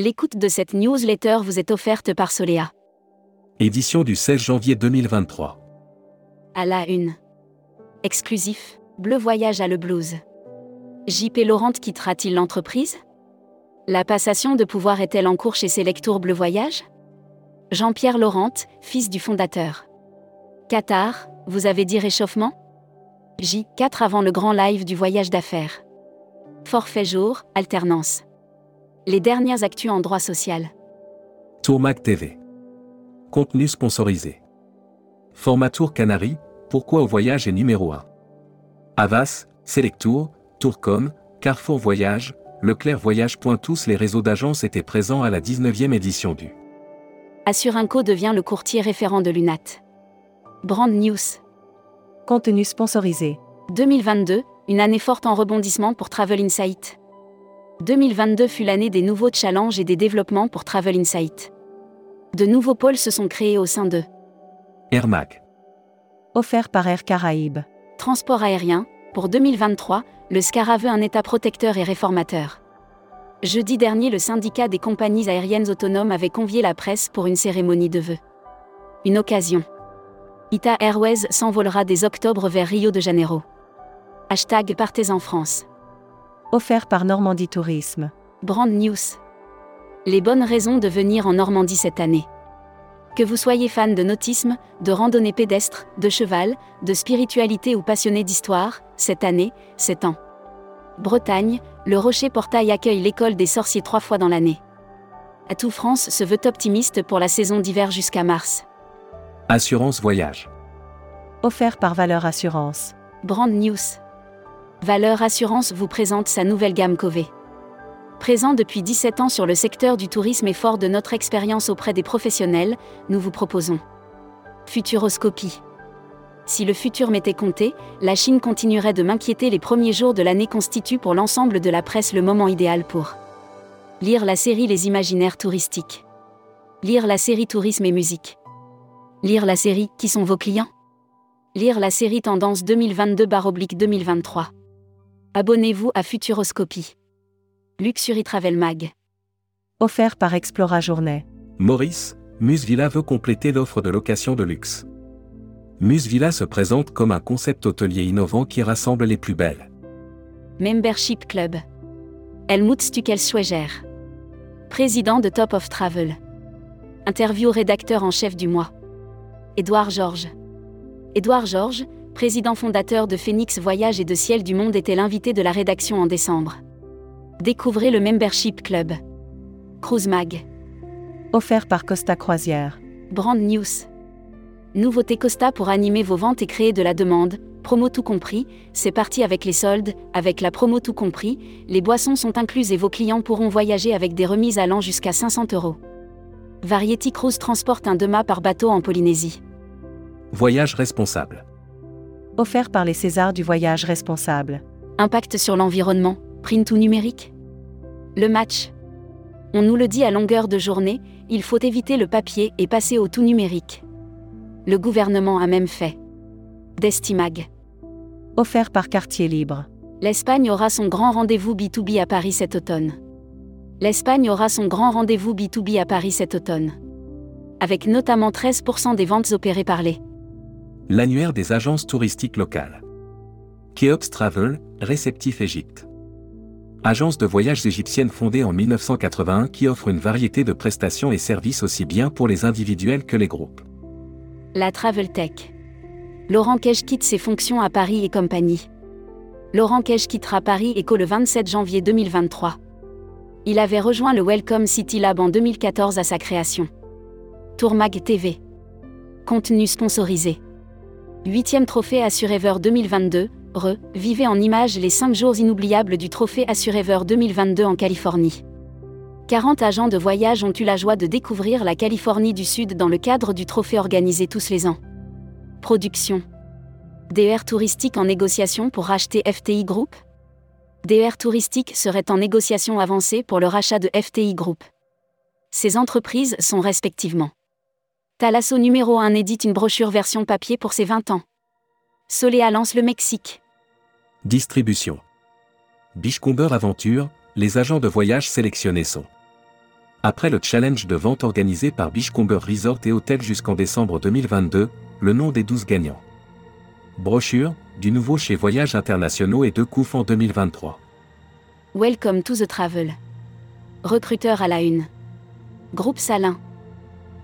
L'écoute de cette newsletter vous est offerte par Solea. Édition du 16 janvier 2023. À la une. Exclusif, Bleu Voyage à le Blues. JP Laurent quittera-t-il l'entreprise? La passation de pouvoir est-elle en cours chez Selectour Bleu Voyage? Jean-Pierre Laurent, fils du fondateur. Qatar, vous avez dit réchauffement? J4 avant le grand live du voyage d'affaires. Forfait jour, alternance. Les dernières actus en droit social. Tourmac TV. Contenu sponsorisé. Format Tour Canary, pourquoi au voyage est numéro 1. Avas, Selectour, Tourcom, Carrefour Voyage, Leclerc Voyage. Tous les réseaux d'agences étaient présents à la 19e édition du. Assurinco devient le courtier référent de l'UNAT. Brand News. Contenu sponsorisé. 2022, une année forte en rebondissement pour Travel Insight. 2022 fut l'année des nouveaux challenges et des développements pour Travel Insight. De nouveaux pôles se sont créés au sein de Air Mac. Offert par Air Caraïbes. Transport aérien, pour 2023, le SCARA veut un État protecteur et réformateur. Jeudi dernier, le syndicat des compagnies aériennes autonomes avait convié la presse pour une cérémonie de vœux. Une occasion. Ita Airways s'envolera dès octobre vers Rio de Janeiro. Hashtag Partez en France. Offert par Normandie Tourisme. Brand News. Les bonnes raisons de venir en Normandie cette année. Que vous soyez fan de nautisme, de randonnée pédestre, de cheval, de spiritualité ou passionné d'histoire, cette année, c'est en Bretagne, le Rocher Portail accueille l'école des sorciers trois fois dans l'année. Atout France se veut optimiste pour la saison d'hiver jusqu'à mars. Assurance Voyage. Offert par Valeur Assurance. Brand News. Valeur Assurance vous présente sa nouvelle gamme Cové. Présent depuis 17 ans sur le secteur du tourisme et fort de notre expérience auprès des professionnels, nous vous proposons Futuroscopie. Si le futur m'était compté, la Chine continuerait de m'inquiéter les premiers jours de l'année constitue pour l'ensemble de la presse le moment idéal pour lire la série Les imaginaires touristiques. Lire la série Tourisme et musique. Lire la série Qui sont vos clients? Lire la série Tendance 2022-2023. Abonnez-vous à Futuroscopie. Luxury Travel Mag. Offert par Explora Journée. Maurice, Musvilla veut compléter l'offre de location de luxe. Musvilla se présente comme un concept hôtelier innovant qui rassemble les plus belles. Membership Club. Helmut Stuckelsschweger. Président de Top of Travel. Interview rédacteur en chef du mois. Édouard Georges. Édouard Georges, président fondateur de Phoenix Voyage et de Ciel du Monde, était l'invité de la rédaction en décembre. Découvrez le Membership Club. Cruise Mag. Offert par Costa Croisière. Brand News. Nouveauté Costa pour animer vos ventes et créer de la demande. Promo tout compris, c'est parti avec les soldes, avec la promo tout compris, les boissons sont incluses et vos clients pourront voyager avec des remises allant jusqu'à 500 euros. Variety Cruise transporte un demain par bateau en Polynésie. Voyage responsable. Offert par les Césars du voyage responsable. Impact sur l'environnement, print ou numérique? Le match. On nous le dit à longueur de journée, il faut éviter le papier et passer au tout numérique. Le gouvernement a même fait. Destimag. Offert par Quartier Libre. L'Espagne aura son grand rendez-vous B2B à Paris cet automne. L'Espagne aura son grand rendez-vous B2B à Paris cet automne. Avec notamment 13% des ventes opérées par les L'annuaire des agences touristiques locales. Keops Travel, réceptif Égypte. Agence de voyage égyptienne fondée en 1981 qui offre une variété de prestations et services aussi bien pour les individuels que les groupes. La Travel Tech. Laurent Kej quitte ses fonctions à Paris et compagnie. Laurent Kej quittera Paris Eco le 27 janvier 2023. Il avait rejoint le Welcome City Lab en 2014 à sa création. Tourmag TV. Contenu sponsorisé. Huitième trophée Assurever 2022, Re, vivez en images les 5 jours inoubliables du trophée Assurever 2022 en Californie. 40 agents de voyage ont eu la joie de découvrir la Californie du Sud dans le cadre du trophée organisé tous les ans. Production. DER touristique en négociation pour racheter FTI Group DER touristique serait en négociation avancée pour le rachat de FTI Group. Ces entreprises sont respectivement. Thalasso numéro 1 édite une brochure version papier pour ses 20 ans. Solea lance le Mexique. Distribution. Bichcomber Aventure, les agents de voyage sélectionnés sont. Après le challenge de vente organisé par Beachcomber Resort et Hotel jusqu'en décembre 2022, le nom des 12 gagnants. Brochure, du nouveau chez Voyages Internationaux et deux coups en 2023. Welcome to the travel. Recruteur à la une. Groupe Salin.